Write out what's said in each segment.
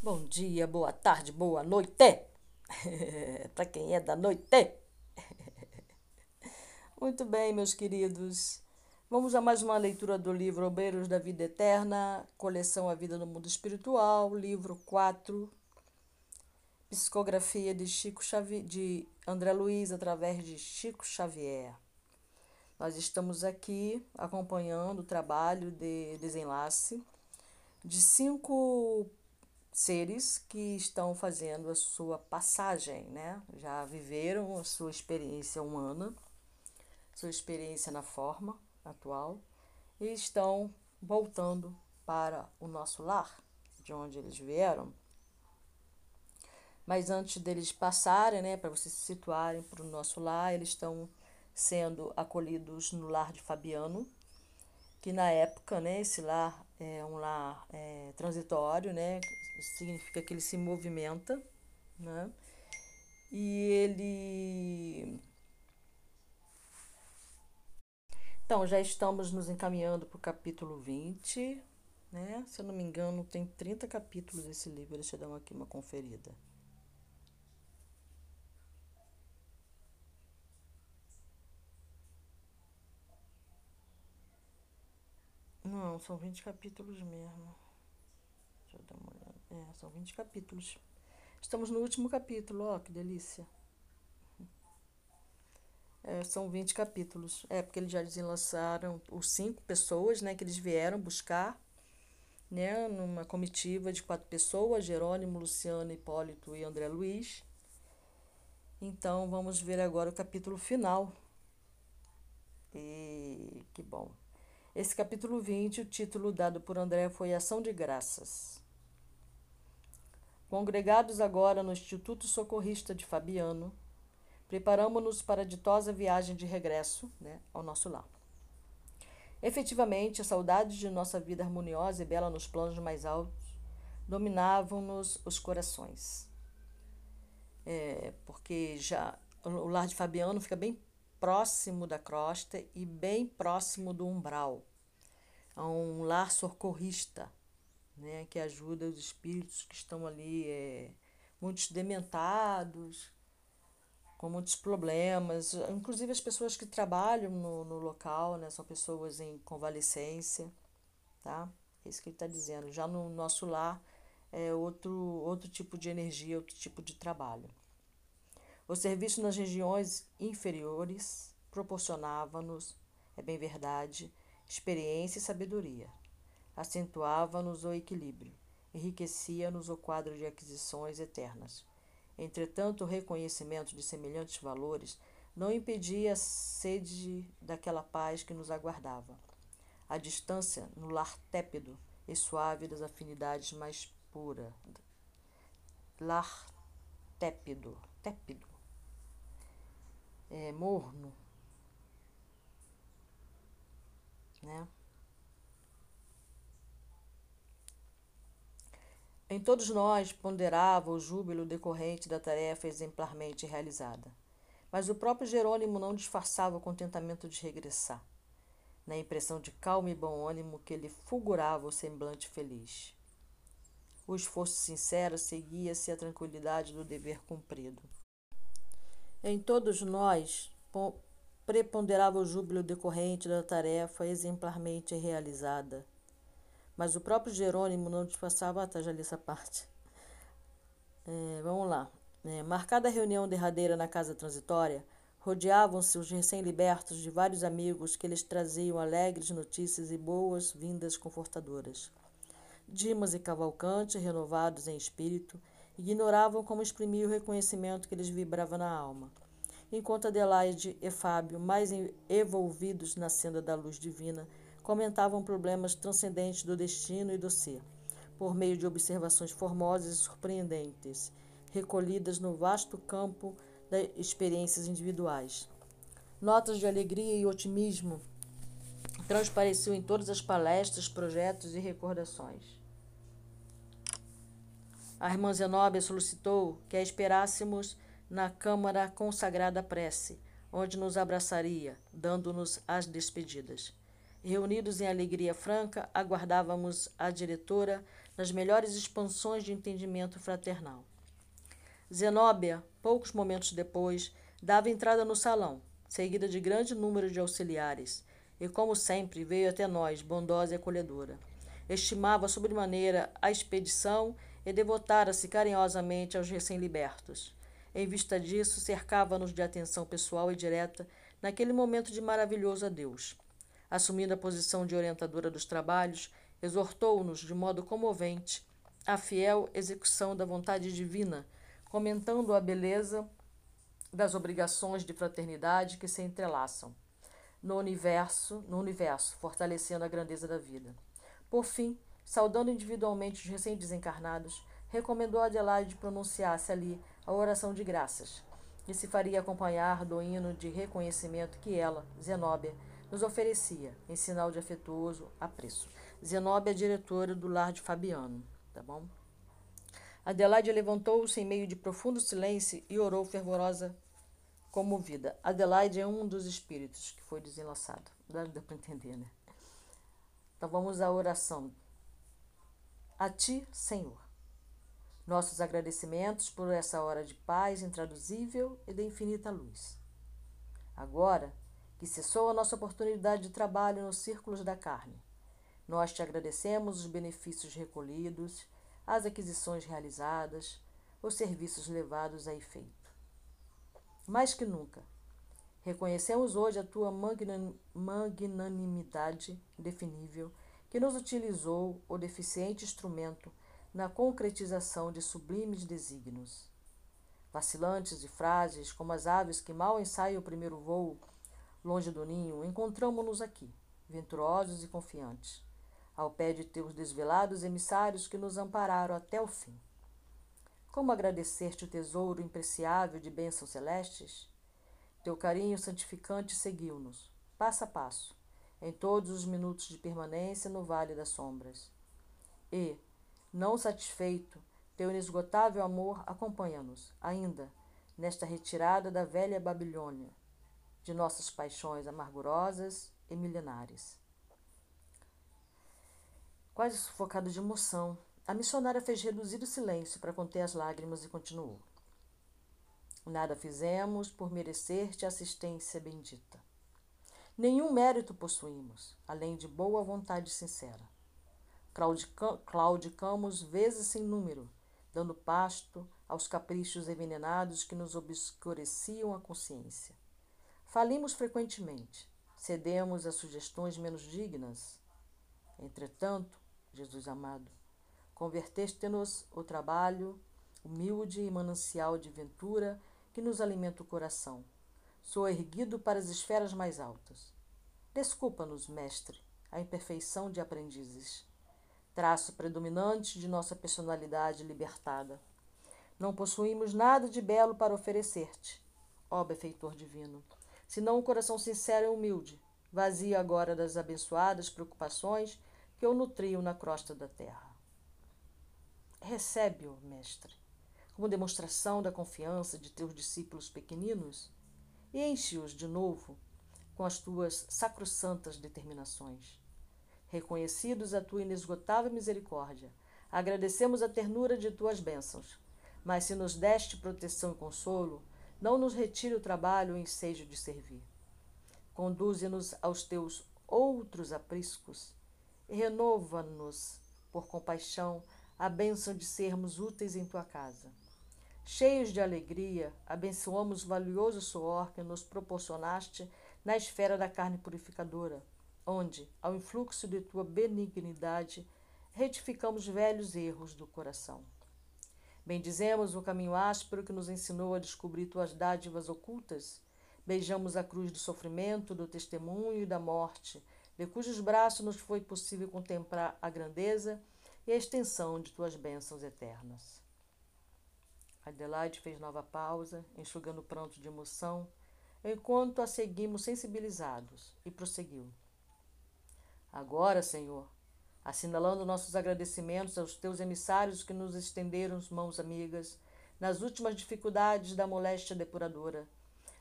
Bom dia, boa tarde, boa noite. Para quem é da noite. Muito bem, meus queridos. Vamos a mais uma leitura do livro Obreiros da Vida Eterna, coleção A Vida no Mundo Espiritual, livro 4, psicografia de Chico Xavier, de André Luiz através de Chico Xavier. Nós estamos aqui acompanhando o trabalho de desenlace de cinco seres que estão fazendo a sua passagem, né? Já viveram a sua experiência humana, sua experiência na forma atual e estão voltando para o nosso lar, de onde eles vieram. Mas antes deles passarem, né, para vocês se situarem para o nosso lar, eles estão sendo acolhidos no lar de Fabiano, que na época, né, esse lar é um lar é, transitório, né, significa que ele se movimenta, né, e ele. Então, já estamos nos encaminhando para o capítulo 20, né? Se eu não me engano, tem 30 capítulos esse livro, deixa eu dar aqui uma conferida. Não, são 20 capítulos mesmo. Deixa eu dar uma olhada. É, são 20 capítulos. Estamos no último capítulo, ó, que delícia. É, são 20 capítulos. É, porque eles já desenlaçaram os cinco pessoas, né, que eles vieram buscar, né, numa comitiva de quatro pessoas, Jerônimo, Luciano, Hipólito e André Luiz. Então, vamos ver agora o capítulo final. E que bom. Esse capítulo 20, o título dado por André foi Ação de Graças. Congregados agora no Instituto Socorrista de Fabiano, preparamos-nos para a ditosa viagem de regresso né, ao nosso lar. Efetivamente, a saudade de nossa vida harmoniosa e bela nos planos mais altos dominavam-nos os corações. É, porque já o lar de Fabiano fica bem próximo da crosta e bem próximo do umbral a um lar socorrista, né, que ajuda os espíritos que estão ali, é, muitos dementados, com muitos problemas, inclusive as pessoas que trabalham no, no local, né, são pessoas em convalescência, tá? É isso que ele está dizendo. Já no nosso lar é outro, outro tipo de energia, outro tipo de trabalho. O serviço nas regiões inferiores proporcionava-nos, é bem verdade, experiência e sabedoria. Acentuava-nos o equilíbrio, enriquecia-nos o quadro de aquisições eternas. Entretanto, o reconhecimento de semelhantes valores não impedia a sede daquela paz que nos aguardava. A distância no lar tépido e suave das afinidades mais pura. Lar tépido, tépido, é, morno, né? Em todos nós ponderava o júbilo decorrente da tarefa exemplarmente realizada. Mas o próprio Jerônimo não disfarçava o contentamento de regressar, na impressão de calma e bom ânimo que lhe fulgurava o semblante feliz. O esforço sincero seguia-se a tranquilidade do dever cumprido. Em todos nós preponderava o júbilo decorrente da tarefa exemplarmente realizada. Mas o próprio Jerônimo não disfarçava, tá, já li essa parte. É, vamos lá. É, marcada a reunião derradeira na casa transitória, rodeavam-se os recém-libertos de vários amigos que lhes traziam alegres notícias e boas-vindas confortadoras. Dimas e Cavalcante, renovados em espírito, ignoravam como exprimir o reconhecimento que lhes vibrava na alma enquanto Adelaide e Fábio, mais envolvidos na senda da luz divina, comentavam problemas transcendentes do destino e do ser, por meio de observações formosas e surpreendentes, recolhidas no vasto campo das experiências individuais. Notas de alegria e otimismo transpareciam em todas as palestras, projetos e recordações. A irmã Zenóbia solicitou que a esperássemos na câmara consagrada prece, onde nos abraçaria, dando-nos as despedidas. Reunidos em alegria franca, aguardávamos a diretora nas melhores expansões de entendimento fraternal. Zenóbia, poucos momentos depois, dava entrada no salão, seguida de grande número de auxiliares, e, como sempre, veio até nós, bondosa e acolhedora. Estimava sobremaneira a expedição e devotara-se carinhosamente aos recém-libertos. Em vista disso, cercava-nos de atenção pessoal e direta naquele momento de maravilhoso adeus. Assumindo a posição de orientadora dos trabalhos, exortou-nos de modo comovente à fiel execução da vontade divina, comentando a beleza das obrigações de fraternidade que se entrelaçam no universo, no universo, fortalecendo a grandeza da vida. Por fim, saudando individualmente os recém-desencarnados, recomendou a Adelaide pronunciasse ali a oração de graças, que se faria acompanhar do hino de reconhecimento que ela, Zenóbia, nos oferecia, em sinal de afetuoso apreço. Zenóbia é diretora do lar de Fabiano, tá bom? Adelaide levantou-se em meio de profundo silêncio e orou fervorosa comovida. Adelaide é um dos espíritos que foi desenlaçado. Dá, dá para entender, né? Então vamos à oração. A ti, Senhor. Nossos agradecimentos por essa hora de paz intraduzível e de infinita luz. Agora que cessou a nossa oportunidade de trabalho nos círculos da carne, nós te agradecemos os benefícios recolhidos, as aquisições realizadas, os serviços levados a efeito mais que nunca. Reconhecemos hoje a tua magnanimidade indefinível que nos utilizou o deficiente instrumento na concretização de sublimes desígnios. Vacilantes e frágeis, como as aves que mal ensaiam o primeiro voo longe do ninho, encontramo-nos aqui, venturosos e confiantes, ao pé de teus desvelados emissários que nos ampararam até o fim. Como agradecer-te o tesouro impreciável de bênçãos celestes? Teu carinho santificante seguiu-nos, passo a passo, em todos os minutos de permanência no Vale das Sombras. E, não satisfeito, teu inesgotável amor acompanha-nos, ainda, nesta retirada da velha Babilônia, de nossas paixões amargurosas e milenares. Quase sufocado de emoção, a missionária fez reduzir o silêncio para conter as lágrimas e continuou. Nada fizemos por merecer-te assistência bendita. Nenhum mérito possuímos, além de boa vontade sincera. Claudicamos vezes sem número, dando pasto aos caprichos envenenados que nos obscureciam a consciência. Falimos frequentemente, cedemos a sugestões menos dignas. Entretanto, Jesus amado, Converteste-nos o trabalho, humilde e manancial de ventura que nos alimenta o coração. Sou erguido para as esferas mais altas. Desculpa-nos, mestre, a imperfeição de aprendizes. Traço predominante de nossa personalidade libertada. Não possuímos nada de belo para oferecer-te, ó benfeitor divino, senão um coração sincero e humilde, vazio agora das abençoadas preocupações que o nutriam na crosta da terra. Recebe-o, mestre, como demonstração da confiança de teus discípulos pequeninos e enche-os de novo com as tuas sacrossantas determinações. Reconhecidos a tua inesgotável misericórdia, agradecemos a ternura de tuas bênçãos. Mas se nos deste proteção e consolo, não nos retire o trabalho e o ensejo de servir. Conduze-nos aos teus outros apriscos e renova-nos por compaixão a bênção de sermos úteis em tua casa. Cheios de alegria, abençoamos o valioso suor que nos proporcionaste na esfera da carne purificadora, onde, ao influxo de tua benignidade, retificamos velhos erros do coração. Bendizemos o caminho áspero que nos ensinou a descobrir tuas dádivas ocultas. Beijamos a cruz do sofrimento, do testemunho e da morte, de cujos braços nos foi possível contemplar a grandeza e a extensão de tuas bênçãos eternas. Adelaide fez nova pausa, enxugando o pranto de emoção, enquanto a seguimos sensibilizados, e prosseguiu. Agora, Senhor, assinalando nossos agradecimentos aos teus emissários que nos estenderam mãos amigas nas últimas dificuldades da moléstia depuradora,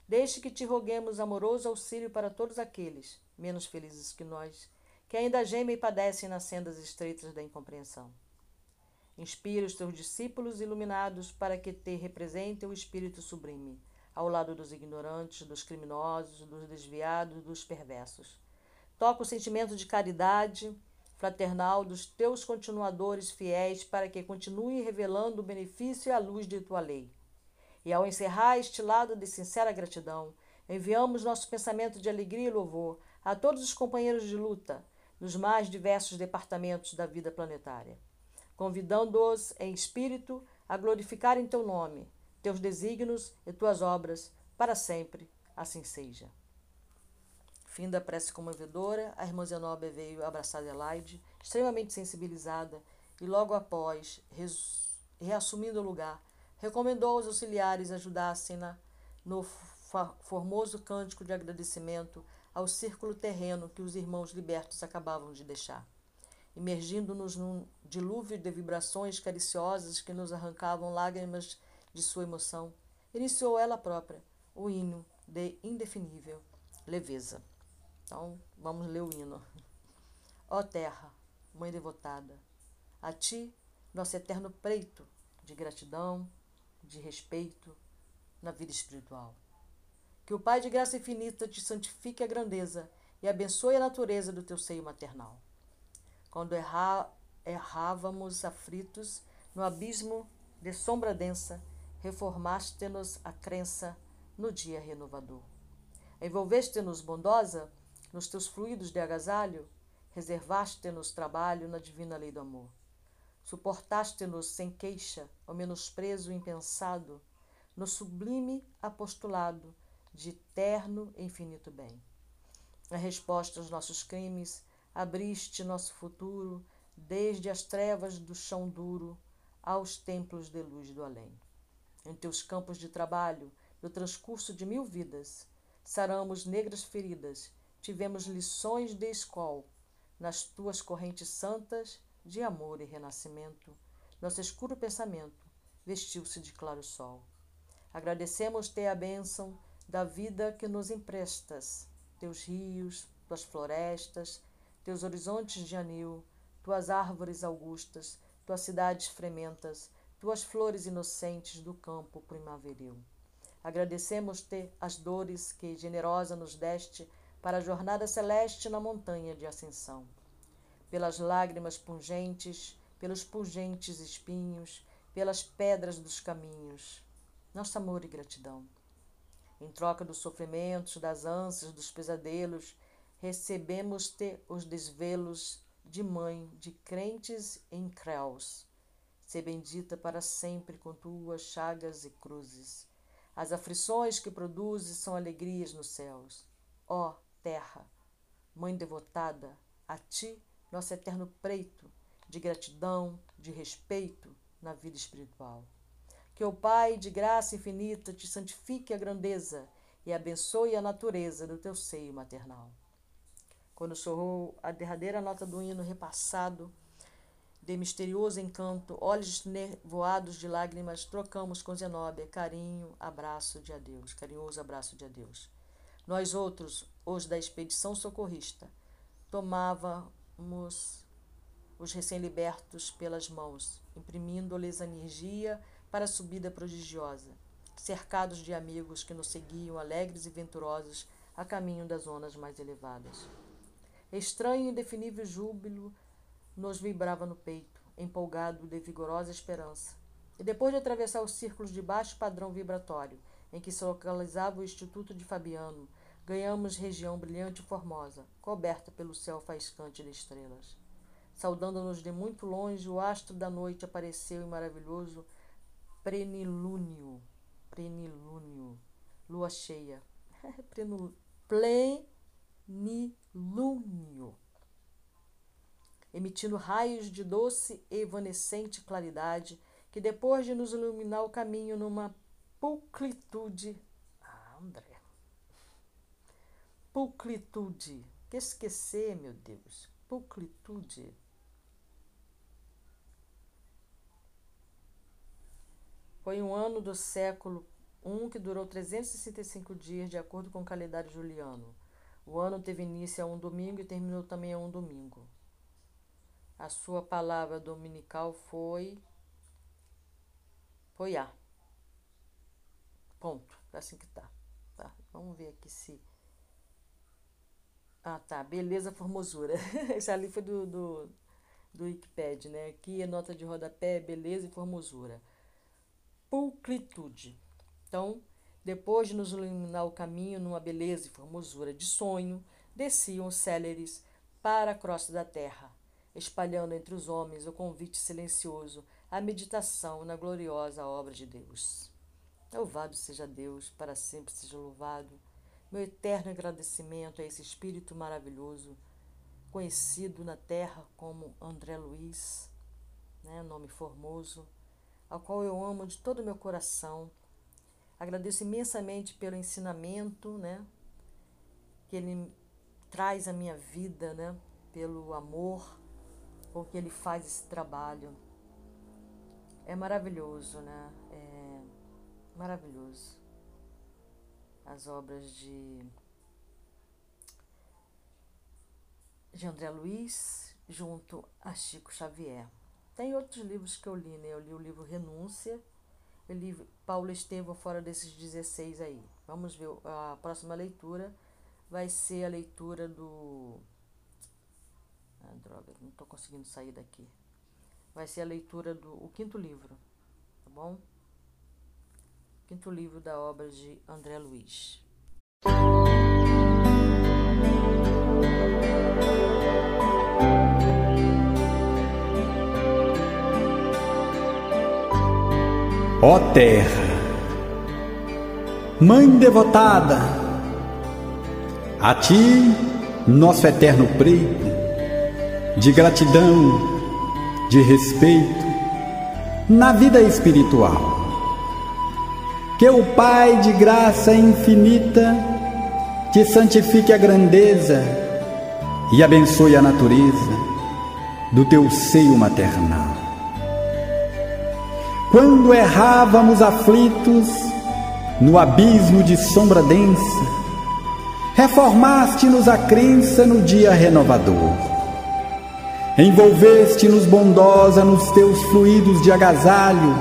deixe que te roguemos amoroso auxílio para todos aqueles, menos felizes que nós, que ainda gemem e padecem nas sendas estreitas da incompreensão. Inspira os teus discípulos iluminados para que te representem o Espírito sublime, ao lado dos ignorantes, dos criminosos, dos desviados, dos perversos. Toca o sentimento de caridade fraternal dos teus continuadores fiéis para que continue revelando o benefício e a luz de tua lei. E ao encerrar este lado de sincera gratidão, enviamos nosso pensamento de alegria e louvor a todos os companheiros de luta nos mais diversos departamentos da vida planetária, convidando-os em espírito a glorificarem teu nome, teus desígnios e tuas obras para sempre. Assim seja. Fim da prece comovedora, a irmã Zenobia veio abraçar Adelaide, extremamente sensibilizada, e logo após, reassumindo o lugar, recomendou aos auxiliares ajudassem-na no formoso cântico de agradecimento ao círculo terreno que os irmãos libertos acabavam de deixar, imergindo-nos num dilúvio de vibrações cariciosas que nos arrancavam lágrimas de sua emoção, iniciou ela própria o hino de indefinível leveza. Então, vamos ler o hino. Ó terra, mãe devotada, a ti, nosso eterno preito de gratidão, de respeito na vida espiritual. Que o Pai de graça infinita te santifique a grandeza e abençoe a natureza do teu seio maternal. Quando erra, errávamos aflitos no abismo de sombra densa, reformaste-nos a crença no dia renovador. Envolveste-nos bondosa nos teus fluidos de agasalho, reservaste-nos trabalho na divina lei do amor. Suportaste-nos sem queixa o menosprezo impensado, no sublime apostolado de eterno e infinito bem. A resposta aos nossos crimes, abriste nosso futuro, desde as trevas do chão duro aos templos de luz do além. Em teus campos de trabalho, no transcurso de mil vidas, saramos negras feridas tivemos lições de escola nas tuas correntes santas de amor e renascimento. Nosso escuro pensamento vestiu-se de claro sol. Agradecemos-te a bênção da vida que nos emprestas, teus rios, tuas florestas, teus horizontes de anil, tuas árvores augustas, tuas cidades frementas, tuas flores inocentes do campo primaveril. Agradecemos-te as dores que generosa nos deste para a jornada celeste na montanha de ascensão. Pelas lágrimas pungentes, pelos pungentes espinhos, pelas pedras dos caminhos. Nosso amor e gratidão. Em troca dos sofrimentos, das ânsias, dos pesadelos, recebemos-te os desvelos de mãe de crentes em creus. Se bendita para sempre com tuas chagas e cruzes. As aflições que produzes são alegrias nos céus. Ó, oh, terra. Mãe devotada, a ti, nosso eterno preito, de gratidão, de respeito na vida espiritual. Que o Pai de graça infinita te santifique a grandeza e abençoe a natureza do teu seio maternal. Quando chorou a derradeira nota do hino repassado, de misterioso encanto, olhos nevoados de lágrimas, trocamos com Zenóbia carinho, abraço de adeus, carinhoso abraço de adeus. Nós outros, os da expedição socorrista, tomávamos os recém-libertos pelas mãos, imprimindo-lhes energia para a subida prodigiosa, cercados de amigos que nos seguiam alegres e venturosos a caminho das zonas mais elevadas. Estranho e indefinível júbilo nos vibrava no peito, empolgado de vigorosa esperança. E depois de atravessar os círculos de baixo padrão vibratório em que se localizava o Instituto de Fabiano, ganhamos região brilhante e formosa, coberta pelo céu faiscante de estrelas. Saudando-nos de muito longe, o astro da noite apareceu em maravilhoso plenilúnio, plenilúnio, lua cheia, plenilúnio, emitindo raios de doce e evanescente claridade, que depois de nos iluminar o caminho numa pulcritude, ah, André, Pulcritude. Que esquecer, meu Deus. Pulcritude. Foi um ano do século I que durou 365 dias, de acordo com o calendário juliano. O ano teve início a um domingo e terminou também a um domingo. A sua palavra dominical foi. Foi A. Ponto. Assim que tá. tá. Vamos ver aqui se. Ah, tá. Beleza, formosura. Esse ali foi do, do, do Wikipedia, né? Aqui a nota de rodapé, beleza e formosura. Pulcritude. Então, depois de nos iluminar o caminho numa beleza e formosura de sonho, desciam os céleres para a crosta da terra, espalhando entre os homens o convite silencioso à meditação na gloriosa obra de Deus. Louvado seja Deus, para sempre seja louvado. Meu eterno agradecimento a esse espírito maravilhoso, conhecido na terra como André Luiz, né, nome formoso, ao qual eu amo de todo o meu coração. Agradeço imensamente pelo ensinamento, né, que ele traz à minha vida, né, pelo amor com que ele faz esse trabalho. É maravilhoso, né? É maravilhoso. As obras de, de André Luiz junto a Chico Xavier. Tem outros livros que eu li, né? Eu li o livro Renúncia, eu li Paulo Estevam fora desses 16 aí. Vamos ver a próxima leitura vai ser a leitura do. Ah, droga, não estou conseguindo sair daqui. Vai ser a leitura do o quinto livro, tá bom? Quinto livro da obra de André Luiz. Ó terra, mãe devotada, a ti, nosso eterno preito, de gratidão, de respeito, na vida espiritual. Que o Pai de graça infinita te santifique a grandeza e abençoe a natureza do teu seio maternal. Quando errávamos aflitos no abismo de sombra densa, reformaste-nos a crença no dia renovador. Envolveste-nos bondosa nos teus fluidos de agasalho,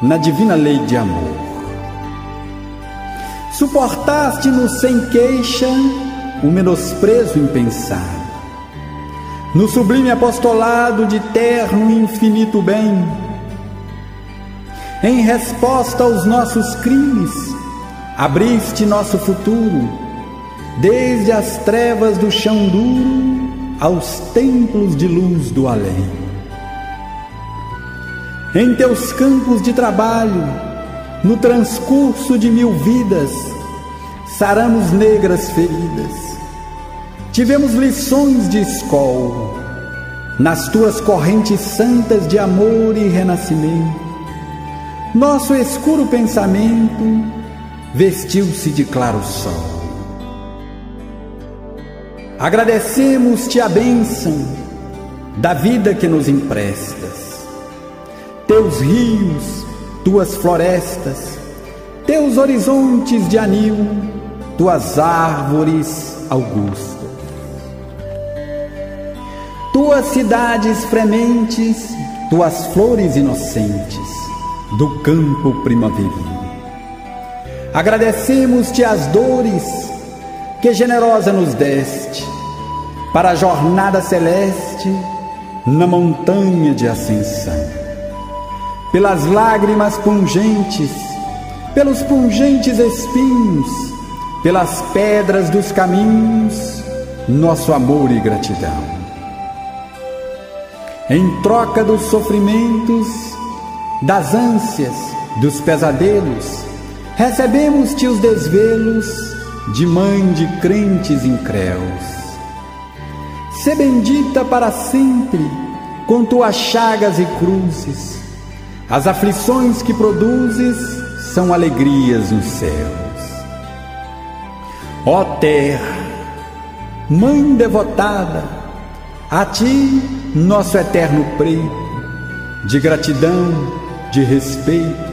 na divina lei de amor. Suportaste-nos sem queixa o menosprezo impensado. No sublime apostolado de terno e infinito bem, em resposta aos nossos crimes, abriste nosso futuro desde as trevas do chão duro aos templos de luz do além. Em teus campos de trabalho, no transcurso de mil vidas, saramos negras feridas. Tivemos lições de escola nas tuas correntes santas de amor e renascimento. Nosso escuro pensamento vestiu-se de claro sol. Agradecemos-te a bênção da vida que nos emprestas. Teus rios, tuas florestas, teus horizontes de anil, tuas árvores augustas. Tuas cidades frementes, tuas flores inocentes do campo primaveril. Agradecemos-te as dores que generosa nos deste para a jornada celeste na montanha de ascensão. Pelas lágrimas pungentes, pelos pungentes espinhos, pelas pedras dos caminhos, nosso amor e gratidão. Em troca dos sofrimentos, das ânsias, dos pesadelos, recebemos-te os desvelos de mãe de crentes incréus Sê bendita para sempre com tuas chagas e cruzes. As aflições que produzes são alegrias nos céus. Ó terra, mãe devotada, a ti, nosso eterno preito, de gratidão, de respeito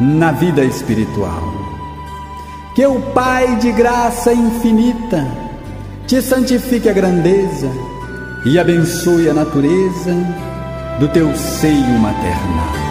na vida espiritual. Que o Pai de graça infinita te santifique a grandeza e abençoe a natureza do teu seio maternal.